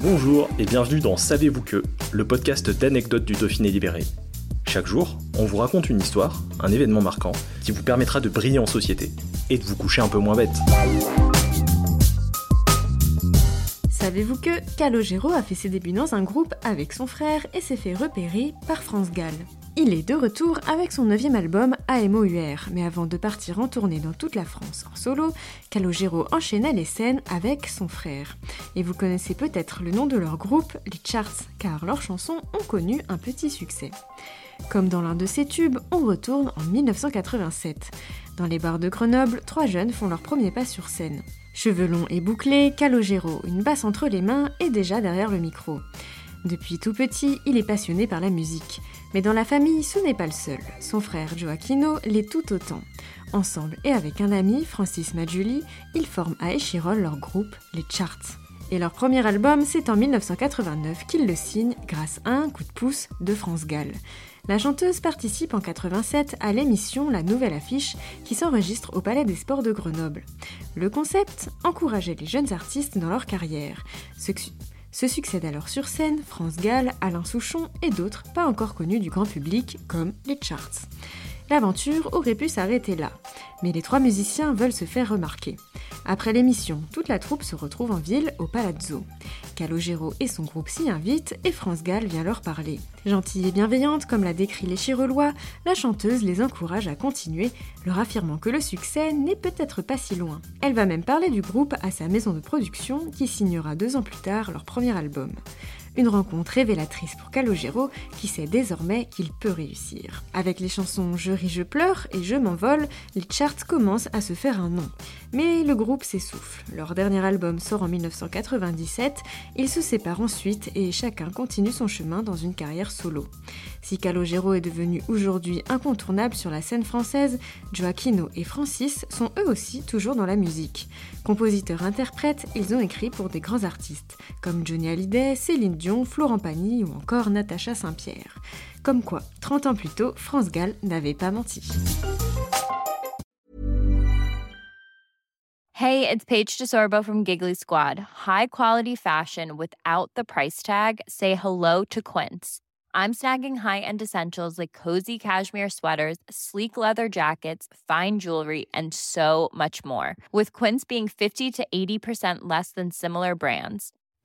Bonjour et bienvenue dans Savez-vous que, le podcast d'anecdotes du Dauphiné libéré. Chaque jour, on vous raconte une histoire, un événement marquant, qui vous permettra de briller en société et de vous coucher un peu moins bête. Savez-vous que Calogero a fait ses débuts dans un groupe avec son frère et s'est fait repérer par France Gall il est de retour avec son neuvième album AMOUR, mais avant de partir en tournée dans toute la France en solo, Calogero enchaînait les scènes avec son frère. Et vous connaissez peut-être le nom de leur groupe, les Charts, car leurs chansons ont connu un petit succès. Comme dans l'un de ces tubes, on retourne en 1987. Dans les bars de Grenoble, trois jeunes font leur premier pas sur scène. Cheveux longs et bouclés, Calogero, une basse entre les mains, est déjà derrière le micro. Depuis tout petit, il est passionné par la musique. Mais dans la famille, ce n'est pas le seul. Son frère Joaquino l'est tout autant. Ensemble et avec un ami, Francis Majuli, ils forment à Échirol leur groupe, les Charts. Et leur premier album, c'est en 1989 qu'ils le signent grâce à un coup de pouce de France Gall. La chanteuse participe en 87 à l'émission La Nouvelle Affiche qui s'enregistre au Palais des Sports de Grenoble. Le concept Encourager les jeunes artistes dans leur carrière. Se succèdent alors sur scène France Gall, Alain Souchon et d'autres pas encore connus du grand public comme les Charts. L'aventure aurait pu s'arrêter là, mais les trois musiciens veulent se faire remarquer. Après l'émission, toute la troupe se retrouve en ville au Palazzo. Calogero et son groupe s'y invitent et France Gall vient leur parler. Gentille et bienveillante, comme l'a décrit les Chirelois, la chanteuse les encourage à continuer, leur affirmant que le succès n'est peut-être pas si loin. Elle va même parler du groupe à sa maison de production qui signera deux ans plus tard leur premier album. Une rencontre révélatrice pour Calogero qui sait désormais qu'il peut réussir. Avec les chansons Je ris, je pleure et Je m'envole, les charts commencent à se faire un nom. Mais le groupe s'essouffle. Leur dernier album sort en 1997, ils se séparent ensuite et chacun continue son chemin dans une carrière solo. Si Calogero est devenu aujourd'hui incontournable sur la scène française, Joaquino et Francis sont eux aussi toujours dans la musique. Compositeurs-interprètes, ils ont écrit pour des grands artistes, comme Johnny Hallyday, Céline Dion, Florent Pagny ou encore Natacha Saint-Pierre. Comme quoi, 30 ans plus tôt, France Gall n'avait pas menti. Hey, it's Paige DeSorbo from Giggly Squad. High quality fashion without the price tag. Say hello to Quince. I'm snagging high-end essentials like cozy cashmere sweaters, sleek leather jackets, fine jewelry, and so much more. With Quince being 50 to 80% less than similar brands.